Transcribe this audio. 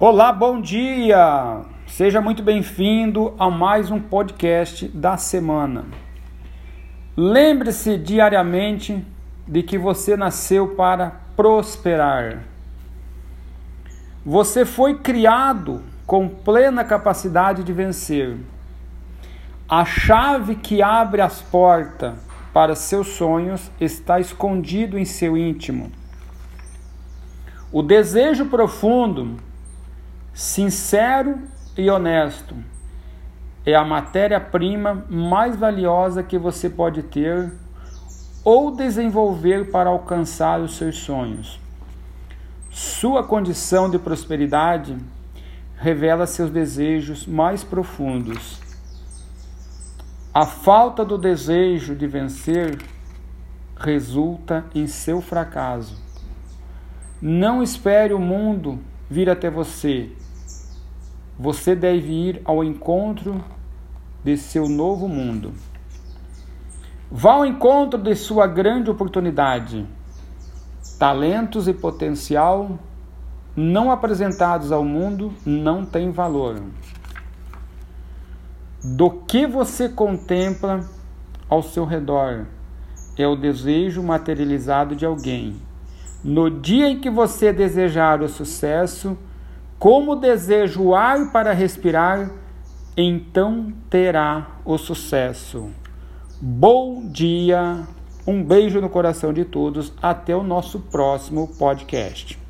Olá, bom dia! Seja muito bem-vindo a mais um podcast da semana. Lembre-se diariamente de que você nasceu para prosperar. Você foi criado com plena capacidade de vencer. A chave que abre as portas para seus sonhos está escondido em seu íntimo. O desejo profundo sincero e honesto é a matéria-prima mais valiosa que você pode ter ou desenvolver para alcançar os seus sonhos. Sua condição de prosperidade revela seus desejos mais profundos. A falta do desejo de vencer resulta em seu fracasso. Não espere o mundo vir até você você deve ir ao encontro de seu novo mundo. Vá ao encontro de sua grande oportunidade. Talentos e potencial não apresentados ao mundo não têm valor. Do que você contempla ao seu redor é o desejo materializado de alguém. No dia em que você desejar o sucesso, como deseja o ar para respirar, então terá o sucesso. Bom dia, um beijo no coração de todos, até o nosso próximo podcast.